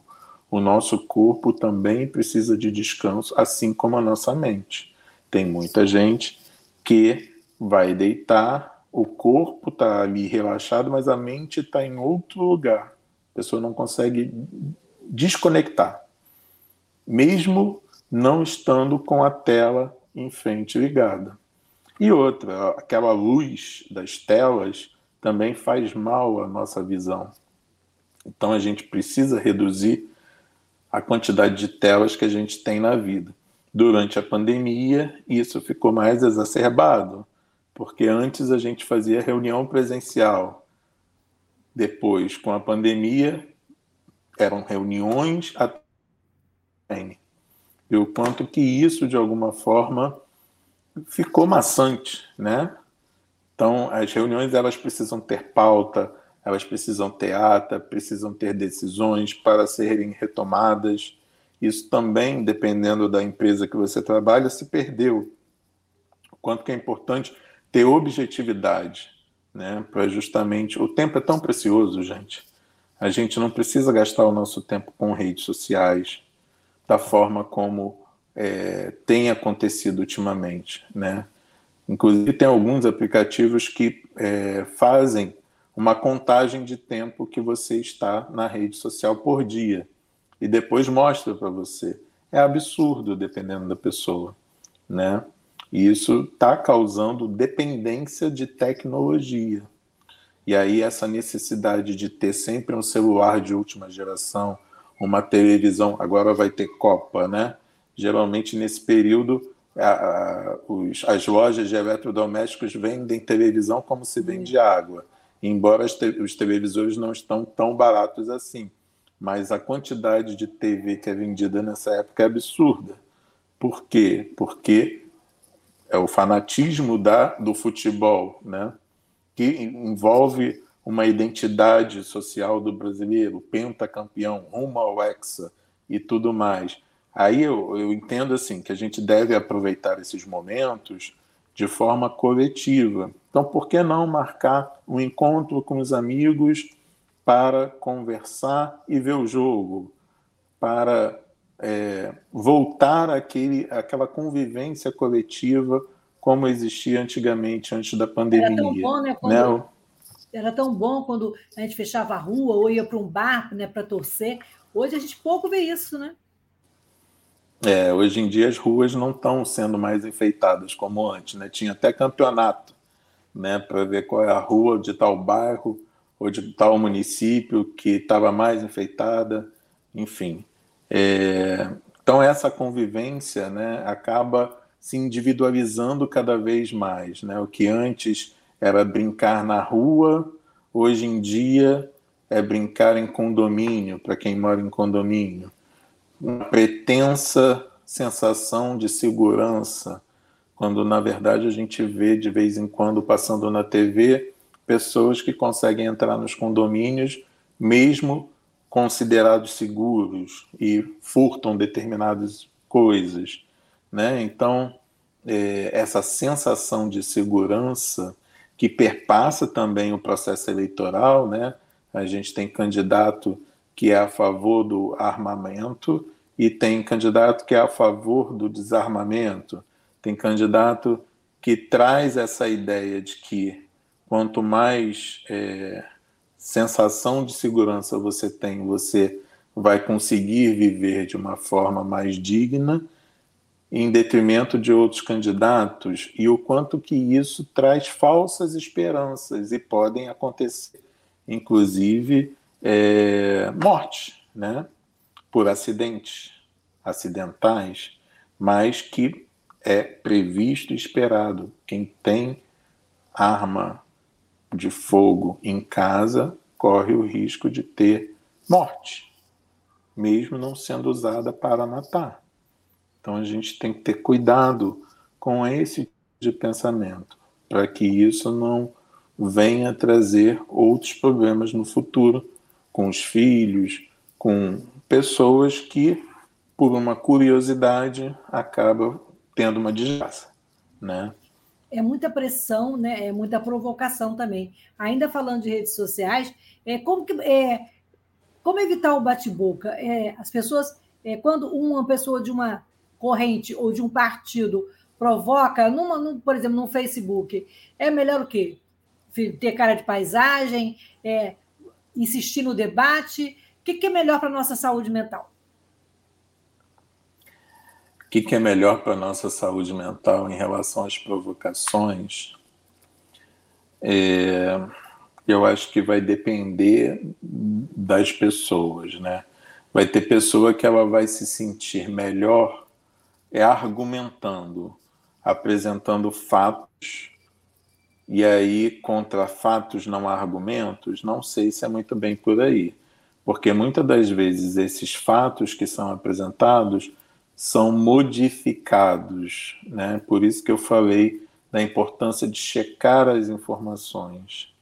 O nosso corpo também precisa de descanso, assim como a nossa mente. Tem muita gente que vai deitar, o corpo está ali relaxado, mas a mente está em outro lugar. A pessoa não consegue desconectar, mesmo não estando com a tela em frente ligada. E outra, aquela luz das telas também faz mal à nossa visão. Então a gente precisa reduzir a quantidade de telas que a gente tem na vida. Durante a pandemia, isso ficou mais exacerbado, porque antes a gente fazia reunião presencial. Depois, com a pandemia, eram reuniões e o quanto que isso de alguma forma ficou maçante, né? Então as reuniões elas precisam ter pauta, elas precisam ter ata, precisam ter decisões para serem retomadas. Isso também, dependendo da empresa que você trabalha, se perdeu. O quanto que é importante ter objetividade, né? Para justamente o tempo é tão precioso, gente. A gente não precisa gastar o nosso tempo com redes sociais da forma como é, tem acontecido ultimamente, né? Inclusive, tem alguns aplicativos que é, fazem uma contagem de tempo que você está na rede social por dia e depois mostra para você. É absurdo, dependendo da pessoa, né? E isso está causando dependência de tecnologia. E aí essa necessidade de ter sempre um celular de última geração, uma televisão, agora vai ter Copa, né? Geralmente nesse período a, a, os, as lojas de eletrodomésticos vendem televisão como se vende água, embora te, os televisores não estão tão baratos assim. Mas a quantidade de TV que é vendida nessa época é absurda. Por quê? Porque é o fanatismo da, do futebol, né? Que envolve uma identidade social do brasileiro, pentacampeão, rumo ao Hexa e tudo mais. Aí eu, eu entendo assim que a gente deve aproveitar esses momentos de forma coletiva. Então, por que não marcar um encontro com os amigos para conversar e ver o jogo, para é, voltar àquele, àquela convivência coletiva como existia antigamente, antes da pandemia. Era tão bom, né? Quando, né? Era tão bom quando a gente fechava a rua ou ia para um bar né, para torcer. Hoje a gente pouco vê isso, né? É, hoje em dia as ruas não estão sendo mais enfeitadas como antes, né? Tinha até campeonato, né, para ver qual é a rua de tal bairro ou de tal município que estava mais enfeitada, enfim. É, então essa convivência, né, acaba se individualizando cada vez mais, né? O que antes era brincar na rua, hoje em dia é brincar em condomínio, para quem mora em condomínio uma pretensa sensação de segurança, quando na verdade a gente vê de vez em quando passando na TV pessoas que conseguem entrar nos condomínios mesmo considerados seguros e furtam determinadas coisas, né? Então é, essa sensação de segurança que perpassa também o processo eleitoral, né? A gente tem candidato que é a favor do armamento, e tem candidato que é a favor do desarmamento, tem candidato que traz essa ideia de que quanto mais é, sensação de segurança você tem, você vai conseguir viver de uma forma mais digna, em detrimento de outros candidatos, e o quanto que isso traz falsas esperanças e podem acontecer, inclusive é, morte, né? Por acidentes, acidentais, mas que é previsto e esperado. Quem tem arma de fogo em casa corre o risco de ter morte, mesmo não sendo usada para matar. Então a gente tem que ter cuidado com esse tipo de pensamento, para que isso não venha trazer outros problemas no futuro com os filhos, com pessoas que, por uma curiosidade, acabam tendo uma desgraça, né? É muita pressão, né? É muita provocação também. Ainda falando de redes sociais, é como que é como evitar o bate-boca? É, as pessoas, é, quando uma pessoa de uma corrente ou de um partido provoca, numa, num, por exemplo, no Facebook, é melhor o quê? Ter cara de paisagem, é, insistir no debate? O que, que é melhor para a nossa saúde mental? O que, que é melhor para a nossa saúde mental em relação às provocações? É, eu acho que vai depender das pessoas, né? Vai ter pessoa que ela vai se sentir melhor é argumentando, apresentando fatos e aí, contra fatos não há argumentos, não sei se é muito bem por aí. Porque muitas das vezes esses fatos que são apresentados são modificados, né? Por isso que eu falei da importância de checar as informações.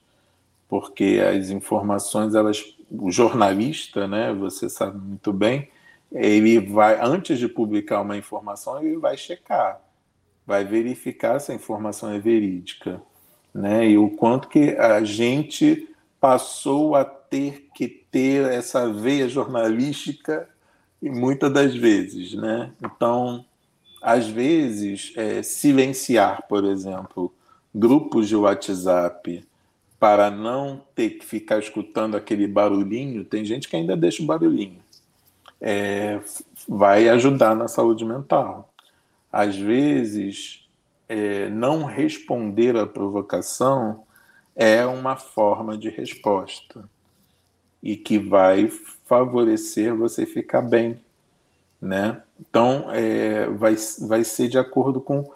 Porque as informações, elas, o jornalista, né, você sabe muito bem, ele vai antes de publicar uma informação, ele vai checar, vai verificar se a informação é verídica né? E o quanto que a gente passou a ter que ter essa veia jornalística e muitas das vezes, né? Então, às vezes, é, silenciar, por exemplo, grupos de WhatsApp para não ter que ficar escutando aquele barulhinho, tem gente que ainda deixa o barulhinho, é, vai ajudar na saúde mental. Às vezes, é, não responder à provocação é uma forma de resposta e que vai favorecer você ficar bem, né? Então, é, vai, vai ser de acordo com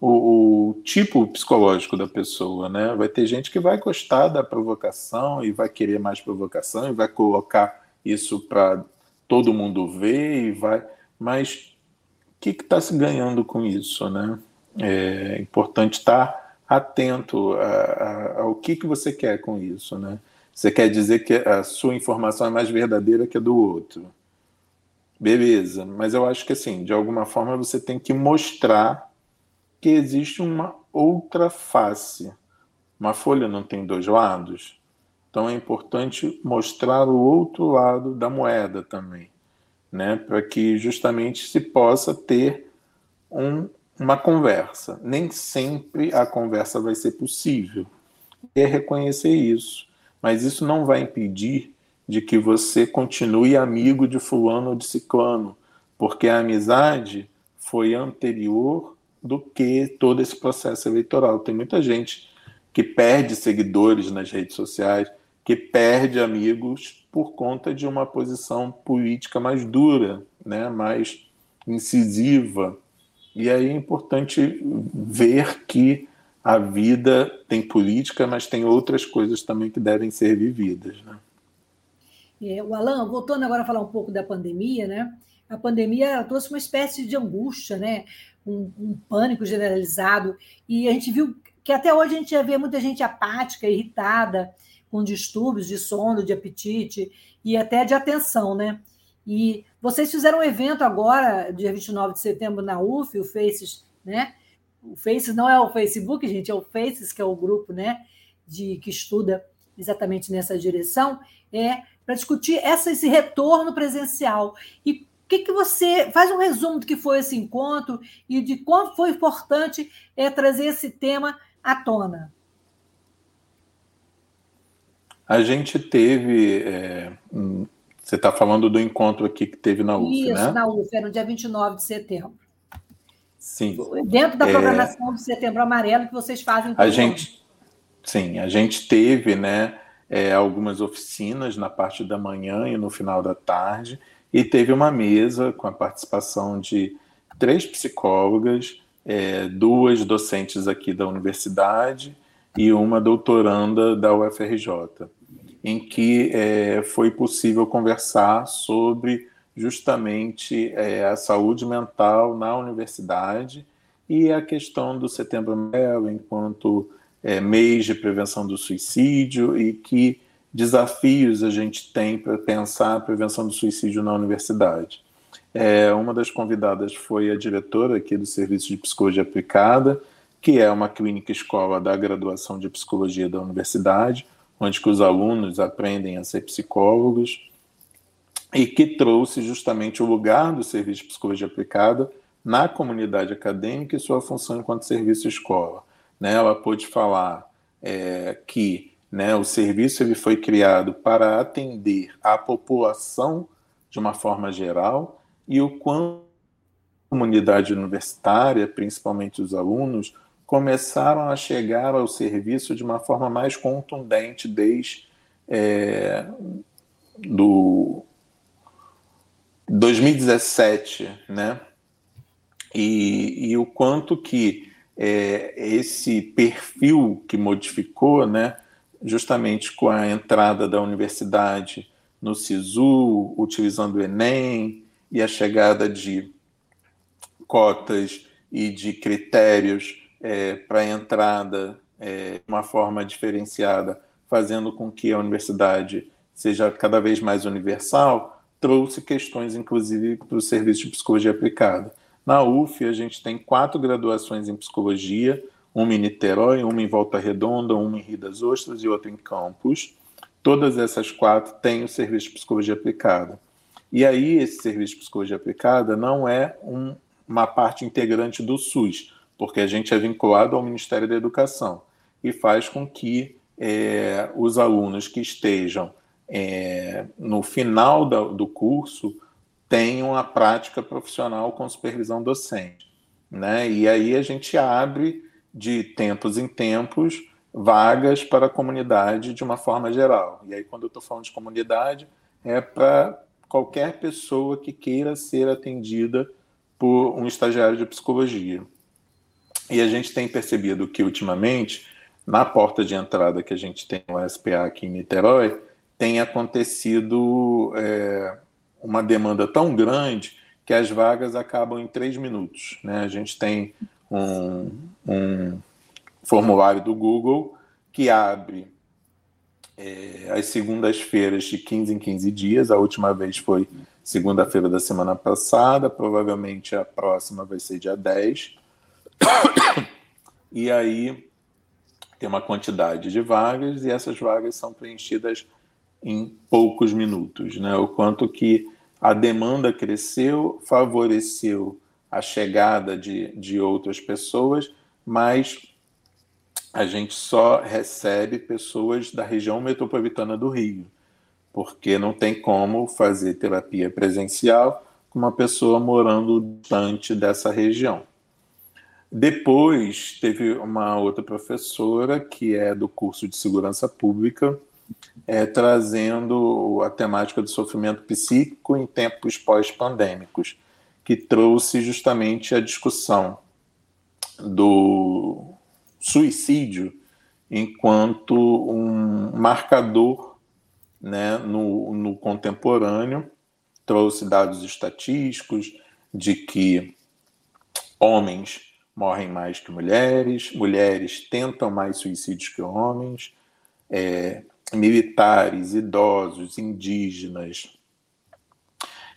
o, o, tipo psicológico da pessoa, né? Vai ter gente que vai gostar da provocação e vai querer mais provocação e vai colocar isso para todo mundo ver e vai. Mas o que está se ganhando com isso, né? É importante estar atento a, a, ao que, que você quer com isso, né? Você quer dizer que a sua informação é mais verdadeira que a do outro. Beleza, mas eu acho que assim, de alguma forma você tem que mostrar que existe uma outra face. Uma folha não tem dois lados. Então é importante mostrar o outro lado da moeda também, né? Para que justamente se possa ter um, uma conversa. Nem sempre a conversa vai ser possível. É reconhecer isso. Mas isso não vai impedir de que você continue amigo de fulano ou de ciclano, porque a amizade foi anterior do que todo esse processo eleitoral. Tem muita gente que perde seguidores nas redes sociais, que perde amigos por conta de uma posição política mais dura, né, mais incisiva. E aí é importante ver que a vida tem política, mas tem outras coisas também que devem ser vividas. Né? É, o Alan, voltando agora a falar um pouco da pandemia, né? A pandemia trouxe uma espécie de angústia, né? um, um pânico generalizado, e a gente viu que até hoje a gente já vê muita gente apática, irritada, com distúrbios de sono, de apetite e até de atenção, né? E vocês fizeram um evento agora, dia 29 de setembro, na UF, o Faces, né? O Faces não é o Facebook, gente, é o Faces, que é o grupo, né? De, que estuda exatamente nessa direção, é para discutir essa, esse retorno presencial. E o que, que você faz um resumo do que foi esse encontro e de quão foi importante é, trazer esse tema à tona? A gente teve. É, você está falando do encontro aqui que teve na UF, Isso, né? na UF, era no dia 29 de setembro. Sim. Dentro da é. programação é... do Setembro Amarelo que vocês fazem. A gente, sim, a gente teve, né, é, algumas oficinas na parte da manhã e no final da tarde e teve uma mesa com a participação de três psicólogas, é, duas docentes aqui da universidade e uma doutoranda da UFRJ, em que é, foi possível conversar sobre justamente é, a saúde mental na universidade e a questão do Setembro Amarelo enquanto é, mês de prevenção do suicídio e que desafios a gente tem para pensar a prevenção do suicídio na universidade. É, uma das convidadas foi a diretora aqui do Serviço de Psicologia Aplicada, que é uma clínica escola da graduação de psicologia da universidade, onde os alunos aprendem a ser psicólogos, e que trouxe justamente o lugar do Serviço de Psicologia Aplicada na comunidade acadêmica e sua função enquanto serviço escola. Né? Ela pôde falar é, que né? O serviço ele foi criado para atender a população de uma forma geral e o quanto a comunidade universitária, principalmente os alunos, começaram a chegar ao serviço de uma forma mais contundente desde é, do 2017, né? E, e o quanto que é, esse perfil que modificou, né? justamente com a entrada da universidade no SISU, utilizando o Enem e a chegada de cotas e de critérios é, para a entrada é, de uma forma diferenciada, fazendo com que a universidade seja cada vez mais universal, trouxe questões, inclusive, para o serviço de psicologia aplicada. Na UF, a gente tem quatro graduações em psicologia, uma em Niterói, uma em Volta Redonda, uma em Rio das Ostras e outra em Campos. Todas essas quatro têm o serviço de psicologia aplicada. E aí, esse serviço de psicologia aplicada não é um uma parte integrante do SUS, porque a gente é vinculado ao Ministério da Educação e faz com que é, os alunos que estejam é, no final do, do curso tenham a prática profissional com supervisão docente. Né? E aí a gente abre de tempos em tempos vagas para a comunidade de uma forma geral. E aí, quando eu estou falando de comunidade, é para qualquer pessoa que queira ser atendida por um estagiário de psicologia. E a gente tem percebido que, ultimamente, na porta de entrada que a gente tem no SPA aqui em Niterói, tem acontecido é, uma demanda tão grande que as vagas acabam em três minutos. Né? A gente tem um, um formulário do Google que abre é, às segundas-feiras de 15 em 15 dias. A última vez foi segunda-feira da semana passada, provavelmente a próxima vai ser dia 10. E aí tem uma quantidade de vagas e essas vagas são preenchidas em poucos minutos, né? O quanto que a demanda cresceu, favoreceu a chegada de, de outras pessoas, mas a gente só recebe pessoas da região metropolitana do Rio, porque não tem como fazer terapia presencial com uma pessoa morando distante dessa região. Depois teve uma outra professora que é do curso de segurança pública, é, trazendo a temática do sofrimento psíquico em tempos pós-pandêmicos, que trouxe justamente a discussão do suicídio enquanto um marcador né, no, no contemporâneo, trouxe dados estatísticos de que homens morrem mais que mulheres, mulheres tentam mais suicídios que homens, é, militares, idosos, indígenas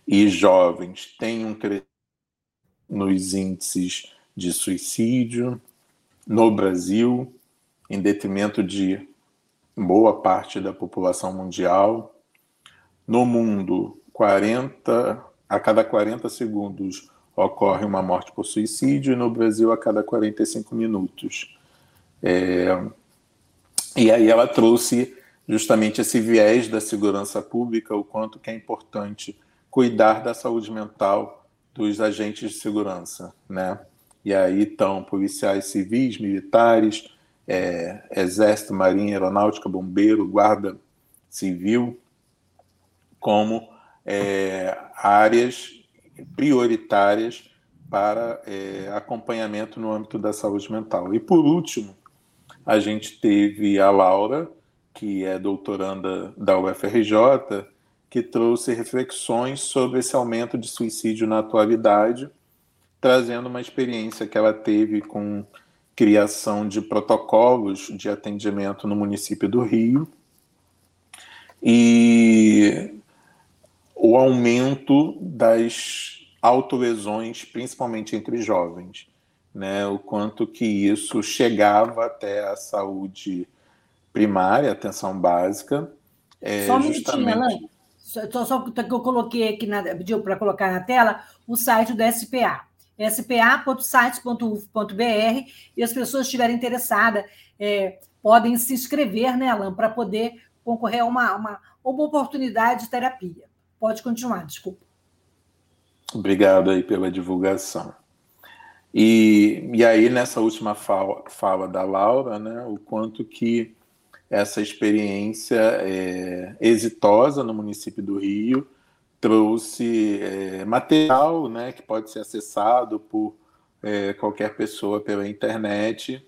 e jovens têm um crescimento nos índices de suicídio no Brasil, em detrimento de boa parte da população mundial. No mundo, 40 a cada 40 segundos ocorre uma morte por suicídio e no Brasil a cada 45 minutos. É, e aí ela trouxe justamente esse viés da segurança pública, o quanto que é importante cuidar da saúde mental dos agentes de segurança, né? E aí estão policiais civis, militares, é, exército, marinha, aeronáutica, bombeiro, guarda civil, como é, áreas prioritárias para é, acompanhamento no âmbito da saúde mental. E por último, a gente teve a Laura, que é doutoranda da UFRJ, que trouxe reflexões sobre esse aumento de suicídio na atualidade, trazendo uma experiência que ela teve com criação de protocolos de atendimento no município do Rio e o aumento das autolesões, principalmente entre jovens, né? O quanto que isso chegava até a saúde primária, atenção básica. É, só um justamente... minutinho, Só, só que eu coloquei aqui, na, pediu para colocar na tela, o site do SPA, spa.sites.uf.br, e as pessoas estiverem interessadas é, podem se inscrever, né, Alan, para poder concorrer a uma, uma, uma oportunidade de terapia. Pode continuar, desculpa. Obrigado aí pela divulgação. E, e aí, nessa última fala, fala da Laura, né, o quanto que essa experiência é, exitosa no município do Rio trouxe é, material né, que pode ser acessado por é, qualquer pessoa pela internet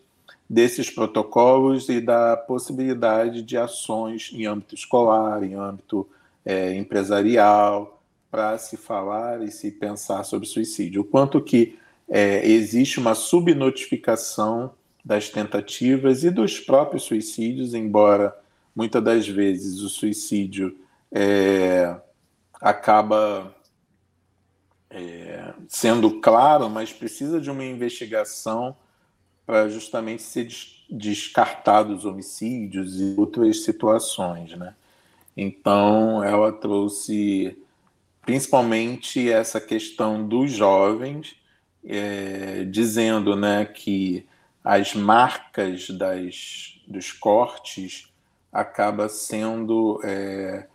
desses protocolos e da possibilidade de ações em âmbito escolar, em âmbito é, empresarial, para se falar e se pensar sobre suicídio. O quanto que é, existe uma subnotificação das tentativas e dos próprios suicídios, embora muitas das vezes o suicídio é, acaba é, sendo claro, mas precisa de uma investigação para justamente ser descartados homicídios e outras situações, né? Então, ela trouxe principalmente essa questão dos jovens é, dizendo né, que as marcas das, dos cortes acaba sendo é,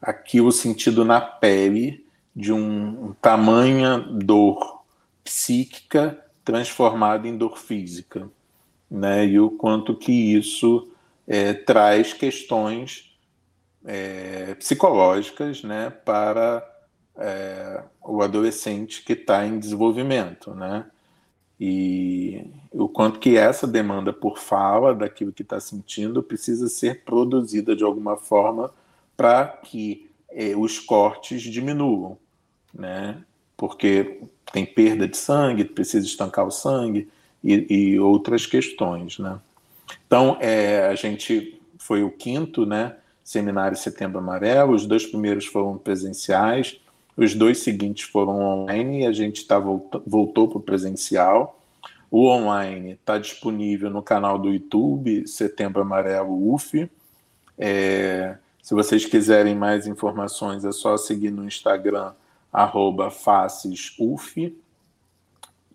aqui o sentido na pele de um, um tamanha dor psíquica transformada em dor física, né? E o quanto que isso é, traz questões é, psicológicas, né, para é, o adolescente que está em desenvolvimento, né? E o quanto que essa demanda por fala daquilo que está sentindo precisa ser produzida de alguma forma para que eh, os cortes diminuam, né? Porque tem perda de sangue, precisa estancar o sangue e, e outras questões, né? Então, é, a gente foi o quinto, né? Seminário Setembro Amarelo. Os dois primeiros foram presenciais, os dois seguintes foram online e a gente tá, voltou para o presencial. O online está disponível no canal do YouTube, Setembro Amarelo UF. É, se vocês quiserem mais informações, é só seguir no Instagram, arroba facesuf,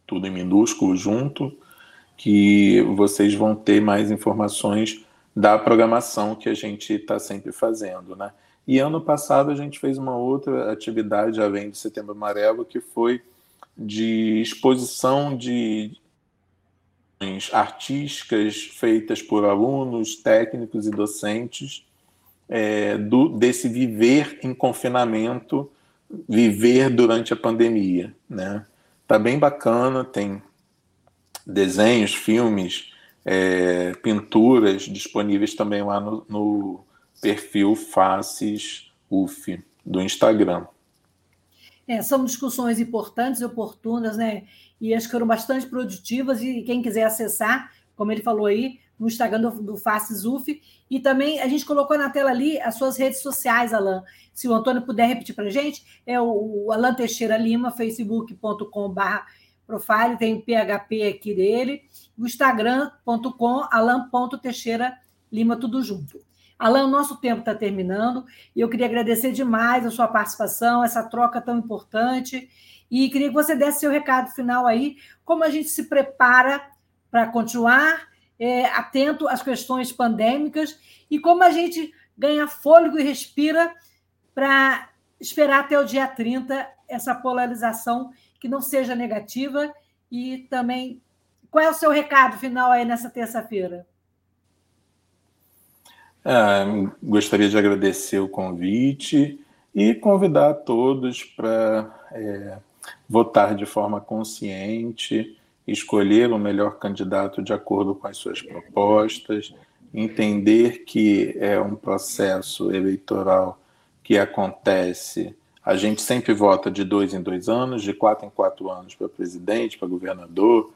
tudo em minúsculo junto, que vocês vão ter mais informações da programação que a gente está sempre fazendo, né? E ano passado a gente fez uma outra atividade, além do Setembro Amarelo, que foi de exposição de artísticas feitas por alunos, técnicos e docentes é, do, desse viver em confinamento, viver durante a pandemia, né? Tá bem bacana, tem desenhos, filmes, é, pinturas disponíveis também lá no, no perfil Faces UF do Instagram. É, são discussões importantes e oportunas, né? E acho que foram bastante produtivas. E quem quiser acessar, como ele falou aí, no Instagram do, do Faces UF. E também a gente colocou na tela ali as suas redes sociais, Alan. Se o Antônio puder repetir para a gente, é o, o Alan Teixeira Lima, facebook.com.br profile, tem o PHP aqui dele, o instagram.com, alan.teixeira Lima, tudo junto. Alan, nosso tempo está terminando e eu queria agradecer demais a sua participação, essa troca tão importante. E queria que você desse seu recado final aí, como a gente se prepara para continuar é, atento às questões pandêmicas e como a gente ganha fôlego e respira para esperar até o dia 30 essa polarização que não seja negativa e também qual é o seu recado final aí nessa terça-feira? É, gostaria de agradecer o convite e convidar todos para é, votar de forma consciente, escolher o melhor candidato de acordo com as suas propostas, entender que é um processo eleitoral que acontece. A gente sempre vota de dois em dois anos, de quatro em quatro anos para presidente, para governador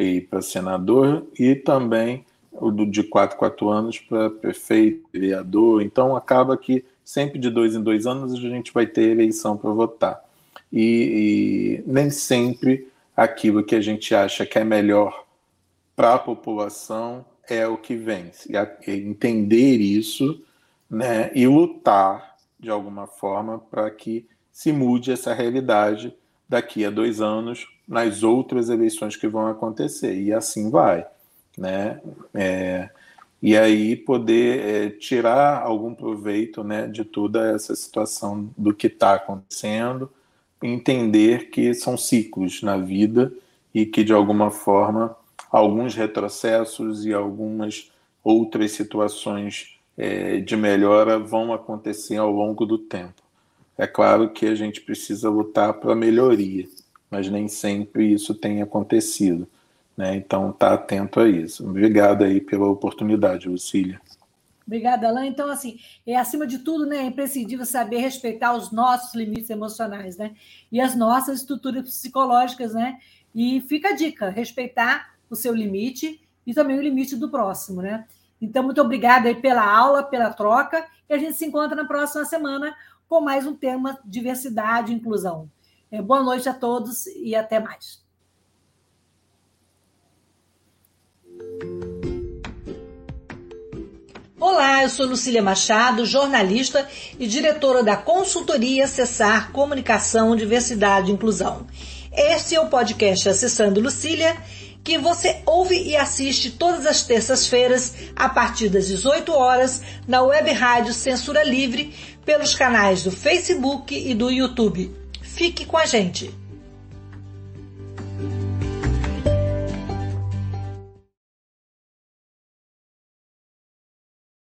e para senador, e também o de 4 4 anos para prefeito, vereador. Então, acaba que sempre de dois em dois anos a gente vai ter eleição para votar. E, e, nem sempre aquilo que a gente acha que é melhor para a população é o que vence. E entender isso né, e lutar de alguma forma para que se mude essa realidade daqui a dois anos nas outras eleições que vão acontecer. E assim vai né? É, e aí poder é, tirar algum proveito né, de toda essa situação do que está acontecendo, entender que são ciclos na vida e que de alguma forma alguns retrocessos e algumas outras situações é, de melhora vão acontecer ao longo do tempo. É claro que a gente precisa lutar para melhoria, mas nem sempre isso tem acontecido. Né? Então, tá atento a isso. Obrigado aí pela oportunidade, Lucília. Obrigada, Alain. Então, assim, é acima de tudo, né, é imprescindível saber respeitar os nossos limites emocionais, né? E as nossas estruturas psicológicas, né? E fica a dica, respeitar o seu limite e também o limite do próximo, né? Então, muito obrigada aí pela aula, pela troca, e a gente se encontra na próxima semana com mais um tema diversidade e inclusão. É, boa noite a todos e até mais. Olá, eu sou Lucília Machado, jornalista e diretora da consultoria Cessar Comunicação, Diversidade e Inclusão. Esse é o podcast Acessando Lucília, que você ouve e assiste todas as terças-feiras, a partir das 18 horas, na web rádio Censura Livre, pelos canais do Facebook e do YouTube. Fique com a gente!